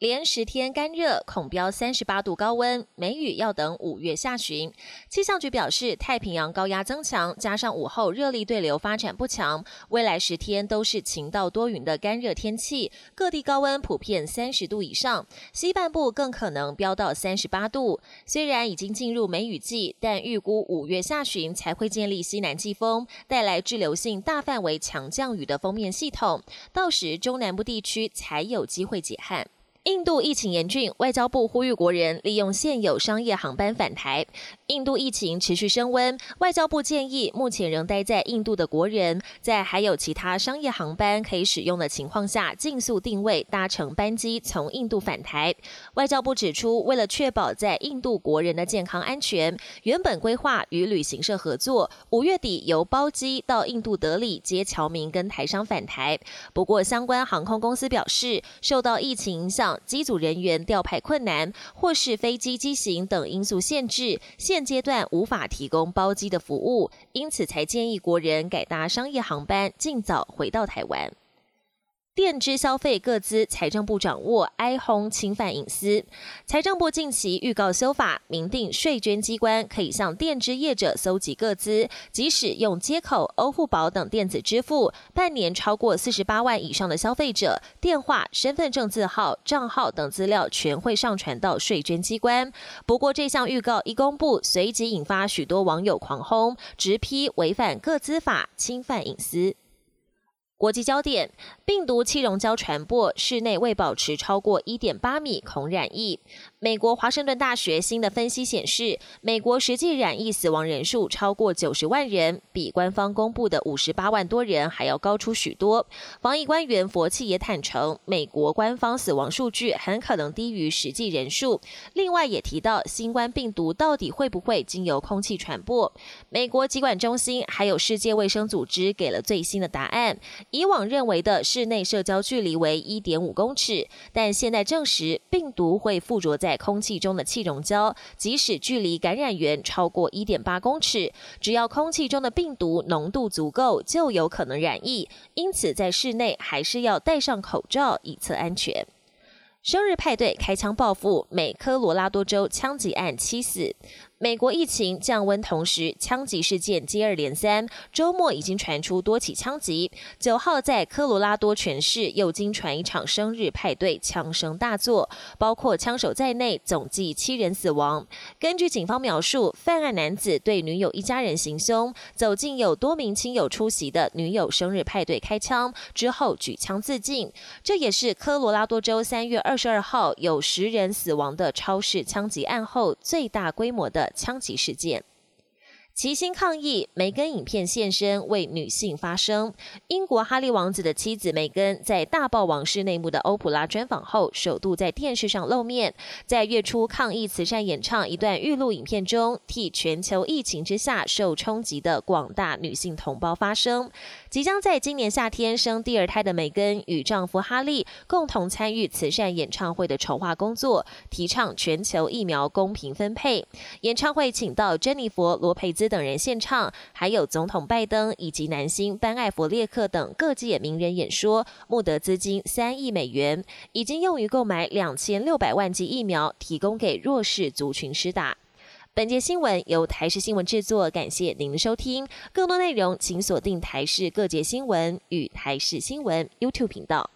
连十天干热，恐飙三十八度高温，梅雨要等五月下旬。气象局表示，太平洋高压增强，加上午后热力对流发展不强，未来十天都是晴到多云的干热天气，各地高温普遍三十度以上，西半部更可能飙到三十八度。虽然已经进入梅雨季，但预估五月下旬才会建立西南季风，带来滞留性大范围强降雨的封面系统，到时中南部地区才有机会解旱。印度疫情严峻，外交部呼吁国人利用现有商业航班返台。印度疫情持续升温，外交部建议目前仍待在印度的国人，在还有其他商业航班可以使用的情况下，尽速定位搭乘班机从印度返台。外交部指出，为了确保在印度国人的健康安全，原本规划与旅行社合作，五月底由包机到印度德里接侨民跟台商返台。不过，相关航空公司表示，受到疫情影响。机组人员调派困难，或是飞机机型等因素限制，现阶段无法提供包机的服务，因此才建议国人改搭商业航班，尽早回到台湾。电支消费各资，财政部掌握，哀轰侵犯隐私。财政部近期预告修法，明定税捐机关可以向电支业者搜集各资，即使用接口、欧付宝等电子支付，半年超过四十八万以上的消费者，电话、身份证字号、账号等资料全会上传到税捐机关。不过，这项预告一公布，随即引发许多网友狂轰，直批违反各资法，侵犯隐私。国际焦点：病毒气溶胶传播，室内未保持超过一点八米，恐染疫。美国华盛顿大学新的分析显示，美国实际染疫死亡人数超过九十万人，比官方公布的五十八万多人还要高出许多。防疫官员佛气也坦诚，美国官方死亡数据很可能低于实际人数。另外也提到，新冠病毒到底会不会经由空气传播？美国疾管中心还有世界卫生组织给了最新的答案。以往认为的室内社交距离为一点五公尺，但现在证实，病毒会附着在空气中的气溶胶，即使距离感染源超过一点八公尺，只要空气中的病毒浓度足够，就有可能染疫。因此，在室内还是要戴上口罩以测安全。生日派对开枪报复，美科罗拉多州枪击案七死。美国疫情降温，同时枪击事件接二连三。周末已经传出多起枪击。九号在科罗拉多全市又经传一场生日派对，枪声大作，包括枪手在内，总计七人死亡。根据警方描述，犯案男子对女友一家人行凶，走进有多名亲友出席的女友生日派对开枪，之后举枪自尽。这也是科罗拉多州三月二十二号有十人死亡的超市枪击案后最大规模的。枪击事件。齐心抗议，梅根影片现身为女性发声。英国哈利王子的妻子梅根在大爆王室内幕的欧普拉专访后，首度在电视上露面，在月初抗议慈善演唱一段预录影片中，替全球疫情之下受冲击的广大女性同胞发声。即将在今年夏天生第二胎的梅根与丈夫哈利共同参与慈善演唱会的筹划工作，提倡全球疫苗公平分配。演唱会请到珍妮佛·罗佩兹。等人献唱，还有总统拜登以及男星班艾弗列克等各界名人演说，募得资金三亿美元，已经用于购买两千六百万剂疫苗，提供给弱势族群施打。本节新闻由台视新闻制作，感谢您的收听。更多内容请锁定台视各界新闻与台视新闻 YouTube 频道。